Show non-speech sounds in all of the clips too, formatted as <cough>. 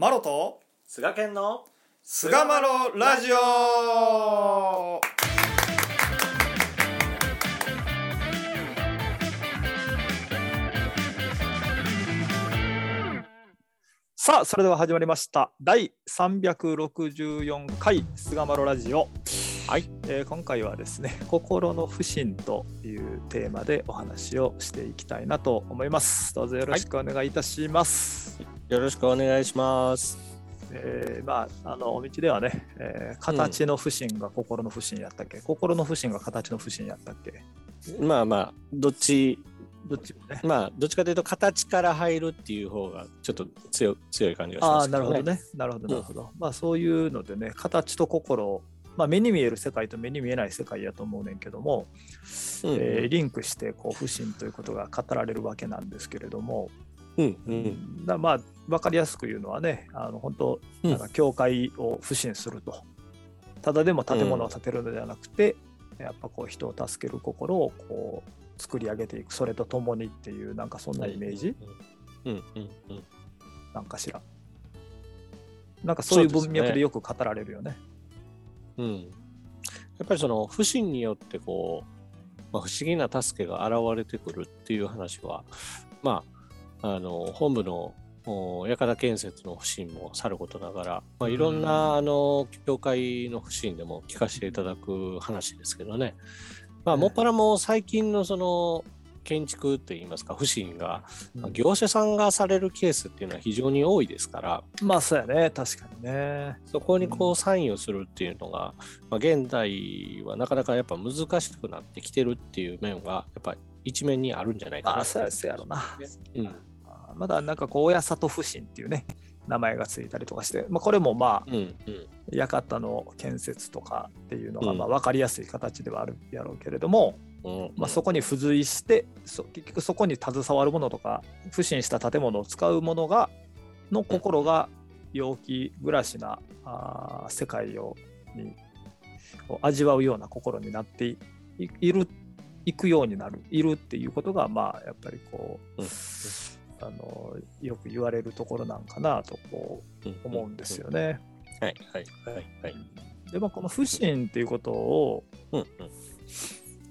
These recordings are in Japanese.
マロと菅健の菅マロラジオ。さあそれでは始まりました。第364回菅マロラジオ。はい、えー今回はですね心の不信というテーマでお話をしていきたいなと思います。どうぞよろしくお願いいたします、よろしくお願いします。えーまあ、あのお道ではね、えー形の不信が心の不信やったっけ、心の不信が形の不信やったっけ？まあまあ、どっち、どっちもね。まあ、どっちかというと、形から入るっていう方が、ちょっと強強い感じがしああ、ますね。なるほどね。なるほど、なるほど。まあ、そういうのでね、形と心、まあ、目に見える世界と目に見えない世界やと思うねんけども、うんえーリンクしてこう不信ということが語られるわけなんですけれども、うんうんだまあ分かりやすく言うのはねあの本当うん。なんか教会を不信すると、ただでも建物を建てるのではなくて、やっぱこう人を助ける心をこう作り上げていく。それとともにっていうなんかそんなイメージ、うんうんうんなんかしら。なんかそういう文脈でよく語られるよね。うんうん。やっぱりその不信によってこう、まあ、不思議な助けが現れてくるっていう話は、まあ、あの本部のお館建設の不信もさることながら、まあ、いろんな、うんあの教会の不信でも聞かせていただく話ですけどね、まあ、ねもっぱらもう最近のその建築っていいますか不信が、まあ業者さんがされるケースっていうのは非常に多いですからまあそうやね。確かにね。そこにこううサインをするっていうのが、まあ、現代はなかなかやっぱ難しくなってきてるっていう面はやっぱり一面にあるんじゃないかなまあそうやろな。うん。あまだなんかこう親里不信っていうね名前がついたりとかして、まあ、これもまあうんうん。館の建設とかっていうのがうん。まあ分かりやすい形ではあるやろうけれども、うんまあ、そこに付随してそ結局そこに携わるものとか不審した建物を使うものがの心が陽気暮らしなあー世界をにを味わうような心になっていいいるいくようになるいるっていうことがまあやっぱりこう、うんあのよく言われるところなんかなとこう思うんですよね。はい。はい。はい。はい。でまあこの不信っていうことをうんうん。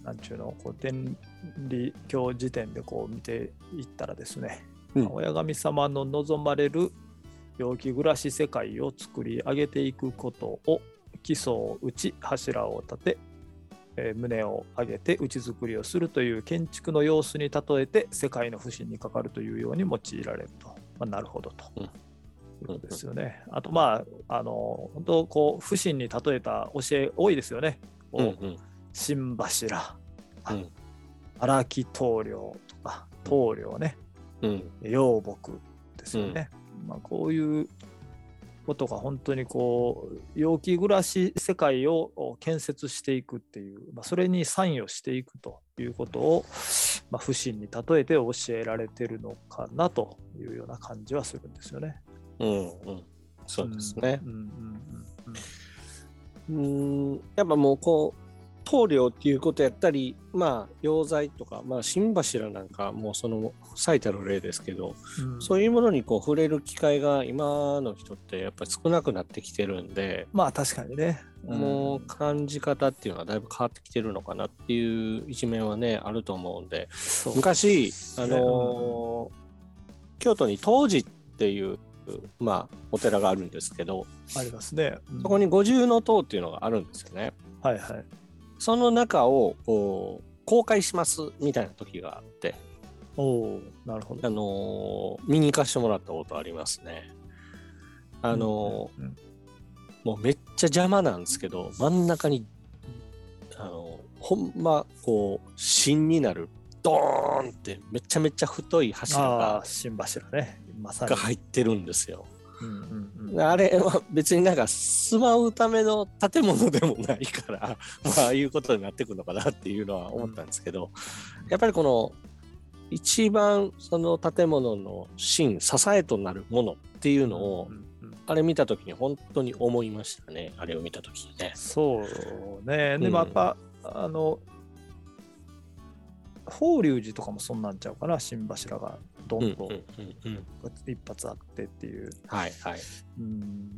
なんちゅうのこう天理教時点でこう見ていったらですね、うん。まあ親神様の望まれる陽気暮らし世界を作り上げていくことを基礎を打ち柱を立て、えー胸を上げて内作りをするという建築の様子に例えて世界の不信にかかるというように用いられると、まあ、なるほどと。うんいうことですよね。あとまああの本当こう不信に例えた教え多いですよね。こううんうん新柱、あうん荒木棟梁とか棟梁ね、うん養木ですよね。まあ、こういうことが本当にこう陽気暮らし世界を建設していくっていう、まあ、それに参与していくということを、まあ、不信に例えて教えられてるのかなというような感じはするんですよね。うんうん。そうですね。うんうんうん。うん。やっぱもうこう棟梁っていうことやったりまあ溶剤とかまあ新柱なんかもうその最たる例ですけどうんそういうものにこう触れる機会が今の人ってやっぱり少なくなってきてるんで、まあ確かにね。もう感じ方っていうのはだいぶ変わってきてるのかなっていう一面はねあると思うんで昔あねのー京都に東寺っていうまあお寺があるんですけどありますね。そこに五重塔っていうのがあるんですよね。はいはい。その中を公開しますみたいな時があって、おおなるほど。あのー見に行かせてもらったことありますね。あのーうんうんもうめっちゃ邪魔なんですけど真ん中にあのほんまこう芯になるドーンってめちゃめちゃ太い柱あがあ、新柱ね。まさに。が入ってるんですよ。うんうんうんあれは別になんか住まうための建物でもないから <laughs> まあああいうことになってくるのかなっていうのは思ったんですけど、やっぱりこの一番その建物の芯支えとなるものっていうのを、あれ見た時に本当に思いましたねあれを見た時にね。そうね。でうんもやっぱ、あの、法隆寺とかもそんなんちゃうかな新柱がどんとうんうんうんうん。一発あってっていう、はいはい。うん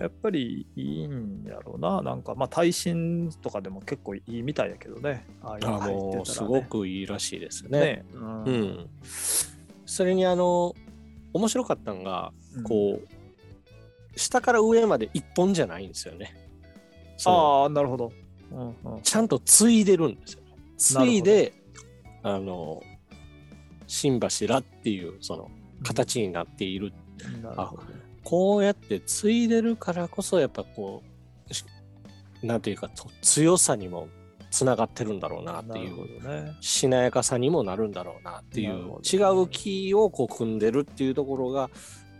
やっぱりいいんやろうな。なんかまあ耐震とかでも結構いいみたいやけどね。ああいうのあ入ってたら、ね、もうすごくいいらしいですね。ね、うん。うん。それにあの面白かったのがうん。こう、下から上まで一本じゃないんですよね。ああなるほど、うんうん、ちゃんと継いでるんですよ。ね。継いであの新柱っていうその形になっている。なるほどこうやって継いでるからこそやっぱこうしなんていうかと強さにもつながってるんだろうなっていうねしなやかさにもなるんだろうなっていう、なるほど違う木をこう組んでるっていうところが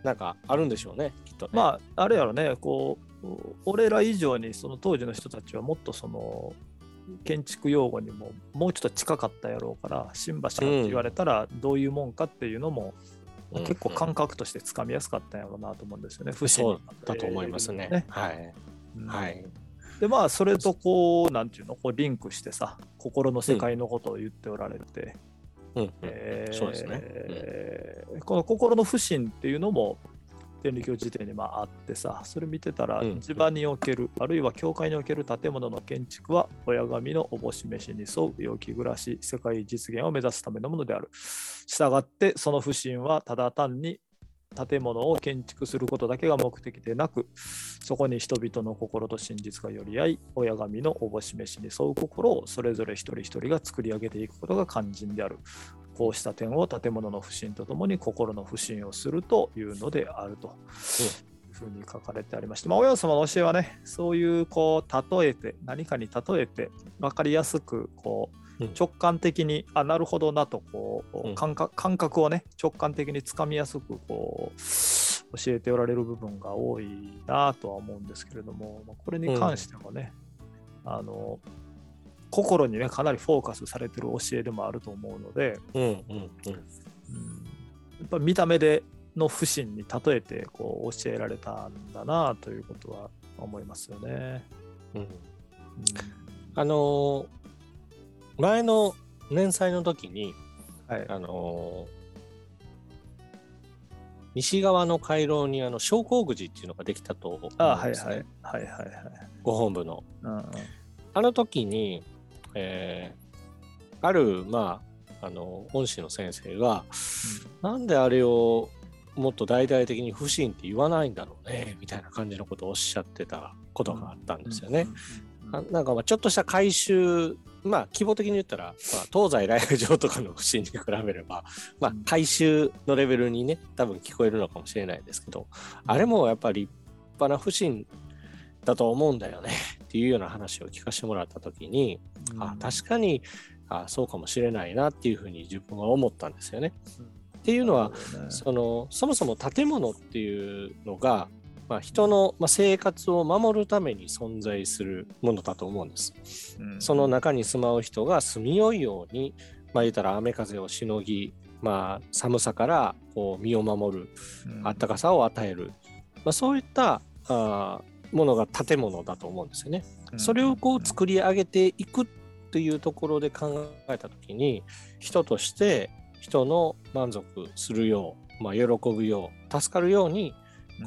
なんかあるんでしょうねきっとね。まああれやろねこう俺ら以上にその当時の人たちはもっとその建築用語にももうちょっと近かったやろうから新橋って言われたらどういうもんかっていうのも、うん。結構感覚としてつかみやすかったんやろうなと思うんですよね。不そうだと思いますね。はい、うん。はい。でまあそれとこうなんていうのこうリンクしてさ心の世界のことを言っておられて、うん。うん。えーそうですね。この心の不信っていうのも天理教辞典にまああってさそれ見てたらうん。地場における、あるいは教会における建物の建築は親神のおぼし飯に沿う陽気暮らし世界実現を目指すためのものである。したがってその不信はただ単に建物を建築することだけが目的でなくそこに人々の心と真実が寄り合い親神のおぼし飯に沿う心をそれぞれ一人一人が作り上げていくことが肝心である。こうした点を建物の不信とともに心の不信をするというのであると。いうふうに書かれてありまして、まあ、親様の教えはね、そういうこう例えて、何かに例えて、分かりやすくこううん。直感的に、あ、なるほどなとこうん。う感覚感覚をね、直感的につかみやすくこう教えておられる部分が多いなとは思うんですけれども、まあこれに関してもね、あの心にね、かなりフォーカスされてる教えでもあると思うので、うんうんうん。うん。やっぱ見た目での不信に例えてこう教えられたんだなということは思いますよね。うん。うん。あのー前の年祭の時にはい、あのー西側の回廊にあの昇降口っていうのができたと思うんです、ね、あはいはい。はいはいはい。ご本部の。うんうん。あの時に、えーある、まあ、あの恩師の先生が、なんであれをもっと大々的に不信って言わないんだろうねみたいな感じのことをおっしゃってたことがあったんですよね。。あなんかまあちょっとした改修、まあ規模的に言ったら、まあ、東西来来城とかの不信に比べれば、まあうん改修のレベルにね、多分聞こえるのかもしれないですけど、あれもやっぱり立派な不信だと思うんだよねっていうような話を聞かせてもらった時に、うんあ確かにあそうかもしれないなっていうふうに自分は思ったんですよね。っていうのは、そのそもそも建物っていうのが、まあ、人の、まあ、生活を守るために存在するものだと思うんです。うん。その中に住まう人が住みよいように、まあ、言ったら雨風をしのぎ、まあ、寒さからこう身を守る、うん。あったかさを与える、まあ、そういったあーものが建物だと思うんですよね。それをこう作り上げていくというところで考えた時に人として人の満足するよう、まあ、喜ぶよう助かるように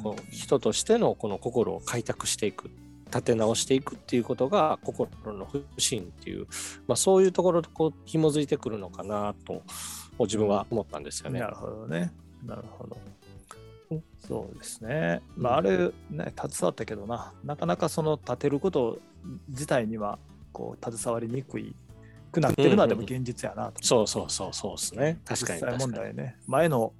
こう人としてのこの心を開拓していく立て直していくっていうことが心の不信っていう、まあ、そういうところとこう紐づいてくるのかなと自分は思ったんですよねな。るほどね。なるほど。そうですね。まあ、あれ、ね、携わったけどな、なかなかその立てること自体には、こう、携わりにくいくなってるのは、でも現実やなと。そうそうそうそうですね。確かに実際。問題ね。前の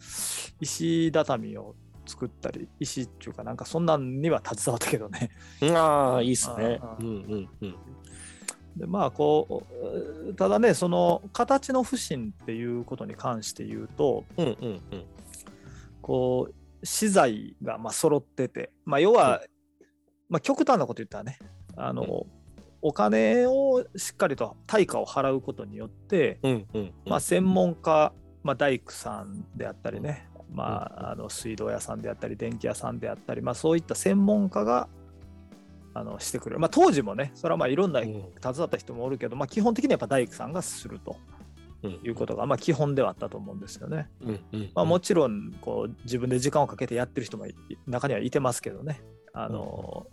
石畳を作ったり、石っていうか、なんかそんなんには携わったけどね。ああ、いいっすねうんうんうん。でまあこうただねその形の不信っていうことに関して言うとうんうんうん。こう資材がまあ揃ってて、まあ、要は、まあ、極端なこと言ったらねあの、うんお金をしっかりと対価を払うことによって、うんうん。まあ、専門家、まあ、大工さんであったりね、まあ、あの水道屋さんであったり電気屋さんであったり、まあ、そういった専門家があのしてくれる、まあ、当時もねそれはまあいろんなうん携わった人もおるけど、まあ、基本的にはやっぱ大工さんがすると。うんいうことが、まあ、基本ではあったと思うんですよね。うんうんまあ、もちろんこう自分で時間をかけてやってる人もい中にはいてますけどね。あの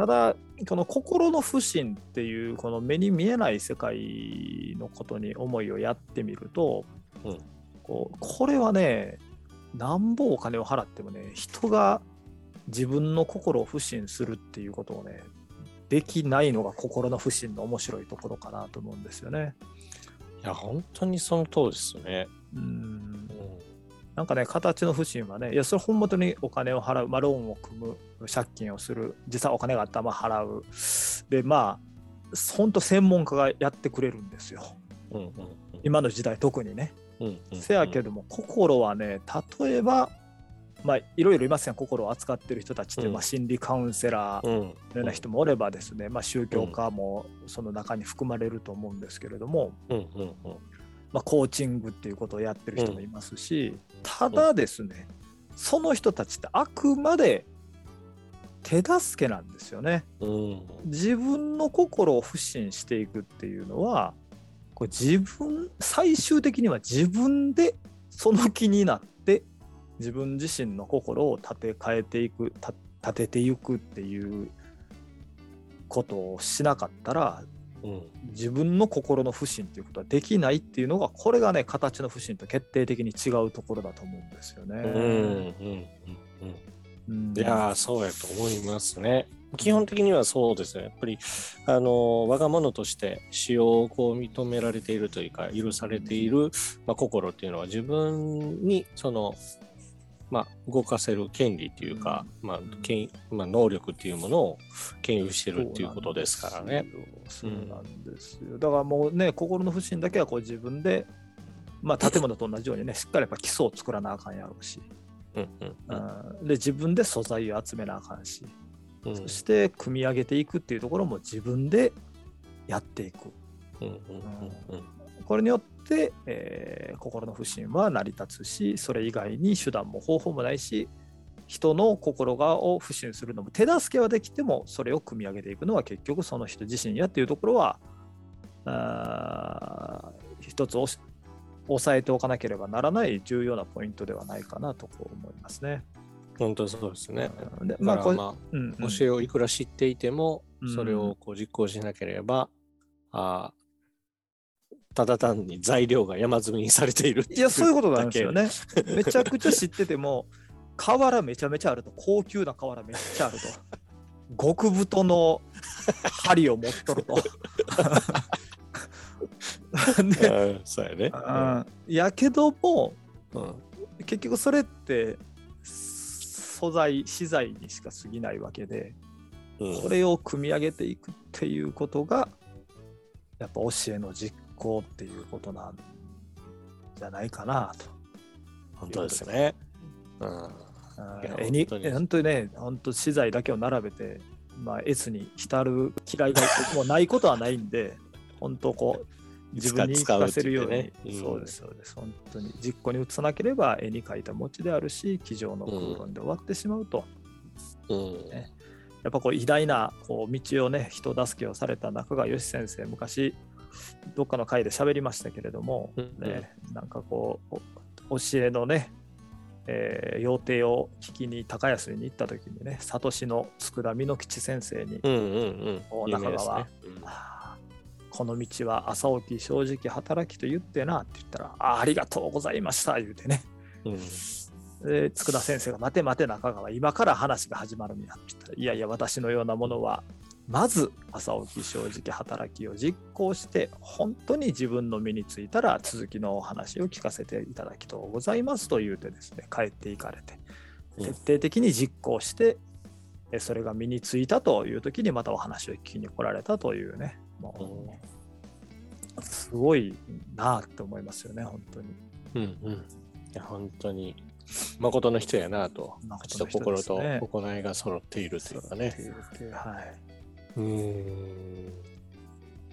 ただこの心の不信っていうこの目に見えない世界のことに思いをやってみると、うんこうこれはねなんぼお金を払ってもね人が自分の心を不信するっていうことをねできないのが心の不信の面白いところかなと思うんですよね。いや、本当にその通りですよね。うんうんなんかね、形の不信はね、いや、それ本当にお金を払う、まあ、ローンを組む、借金をする、実際お金があったらまあ払う。で、まあ、本当専門家がやってくれるんですよ。うんうん今の時代特にね。うんうんせやけども、心はね、例えば、まあ、いろいろいますやん、心を扱ってる人たちって、うん。まあ、心理カウンセラーのうん。ような人もおればですね、まあ、宗教家もその中に含まれると思うんですけれども、うんうんうんまあ、コーチングっていうことをやってる人もいますし、ただですね、その人たちってあくまで手助けなんですよね。うん自分の心を不信していくっていうのは、これ自分、最終的には自分でその気になって、自分自身の心を立て替えていく、た立てていくっていうことをしなかったら、うん自分の心の不信っていうことはできないっていうのがこれがね形の不信と決定的に違うところだと思うんですよね。うんうんうんうんいやーそうやと思いますね。基本的にはそうですね。やっぱり、あのー我が物として使用をこう認められているというか、許されている、まあ、心っていうのは自分にその、まあ、動かせる権利っていうか、まあ権まあ、能力っていうものを権有してるっていうことですからね。そうなんですよ。だからもうね心の不信だけはこう自分でまあ建物と同じようにねしっかりやっぱ基礎を作らなあかんやろうし、うんうんうん。で自分で素材を集めなあかんし、うん。そして組み上げていくっていうところも自分でやっていく。うんうんうんこれによって、えー心の不信は成り立つし、それ以外に手段も方法もないし、人の心がを不信するのも手助けはできても、それを組み上げていくのは結局その人自身やっていうところは、あー一つ押さえておかなければならない重要なポイントではないかなとこう思いますね。本当そうですね。うんでまあ、まあうんうん教えをいくら知っていても、うんそれをこう実行しなければ、あーただ単に材料が山積みにされているいや、そういうことなんですよだね。めちゃくちゃ知ってても、瓦めちゃめちゃあると、高級な瓦めっちゃあると。極太の針を持っとると。<laughs> け。でうんそうやね。うんやけども、うん結局それって素材、資材にしか過ぎないわけで、うんこれを組み上げていくっていうことが、やっぱ教えの実行っていうことなんじゃないかなと。本当ですね。うん。絵に本当に。ね、本当資材だけを並べて、まあ、S に浸る嫌いがもうないことはないんで、<laughs> 本当こう、自分に言い聞かせるように、ね。うん。そうです、そうです、本当に。実行に移さなければ絵に描いた餅であるし、机上の空論で終わってしまうと、うん。ね。やっぱこう偉大なこう道をね、人助けをされた中川義先生、昔、どっかの回で喋りましたけれども、うんね、なんかこう、お教えのね、えー、要定を聞きに高安に行った時にね、里市の佃美濃吉先生に、うんうんうん。中川ね。あーこの道は朝起き正直働きと言ってなって言ったら、あーありがとうございました言うてね、うん。で佃先生が待て待て中川、今から話が始まるんやって言ったら、いやいや、私のようなものは、まず朝起き正直働きを実行して、本当に自分の身についたら続きのお話を聞かせていただきとうございますと言うてですね、帰っていかれて、うん。徹底的に実行して、えそれが身についたという時にまたお話を聞きに来られたというね、もう、すごいなあって思いますよね、本当に。うんうん。いや本当に。誠の人やなと、口と心と行いが揃っているというかね。はい。うーん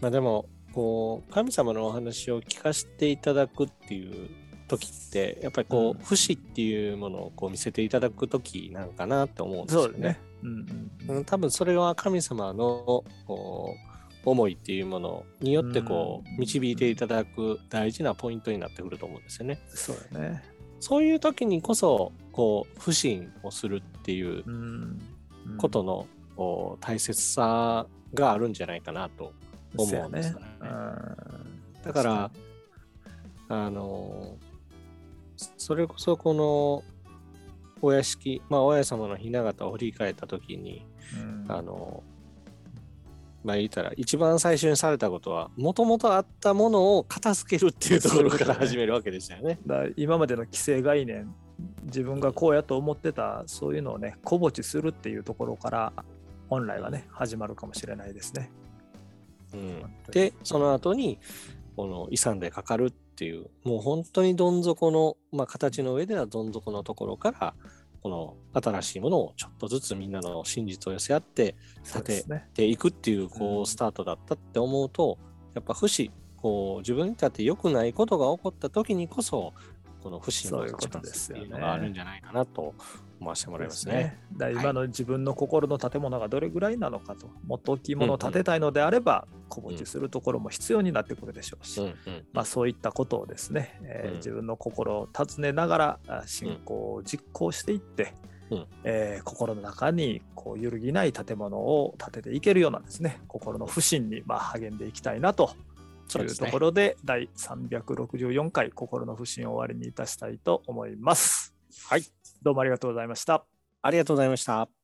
まあでもこう神様のお話を聞かせていただくっていう時ってやっぱりこう、うん不死っていうものをこう見せていただく時なんかなって思うんですよね。そうんうんうん多分それは神様のこう思いっていうものによってこう導いていただく大事なポイントになってくると思うんですよね。そうやね。そういう時にこそこう不信をするっていううん。ことの大切さがあるんじゃないかなと思そうんですねよね。うんだから、あのそれこそこのお屋敷、まあ、お屋様の雛形を振り返った時に、うんあのまあ言ったら一番最初にされたことはもともとあったものを片付けるっていうところから始めるわけでしたよね。<laughs> だ今までの既成概念自分がこうやと思ってたそういうのをね小ぼちするっていうところから本来はね始まるかもしれないですね。うん、でその後にこの遺産でかかるっていうもう本当にどん底の、まあ、形の上ではどん底のところからこの新しいものをちょっとずつみんなの真実を寄せ合ってそうですね。ていくっていうこうスタートだったって思うと、やっぱ不死こう自分にとって良くないことが起こった時にこそこの不死のそういうこと力ですよねっていうのがあるんじゃないかなと思わせてもらいますね。ですね。だ今の自分の心の建物がどれぐらいなのかと、もっと大きいものを建てたいのであれば、小ぼちするところも必要になってくるでしょうし、うんうんまあ、そういったことをですね、えーうん。自分の心を尋ねながらあ信仰を実行していって、うん。えー心の中にこう揺るぎない建物を建てていけるようなですね心の不信にまあ励んでいきたいなと。いうところで第364回心の不信を終わりにいたしたいと思います。はい。どうもありがとうございました。ありがとうございました。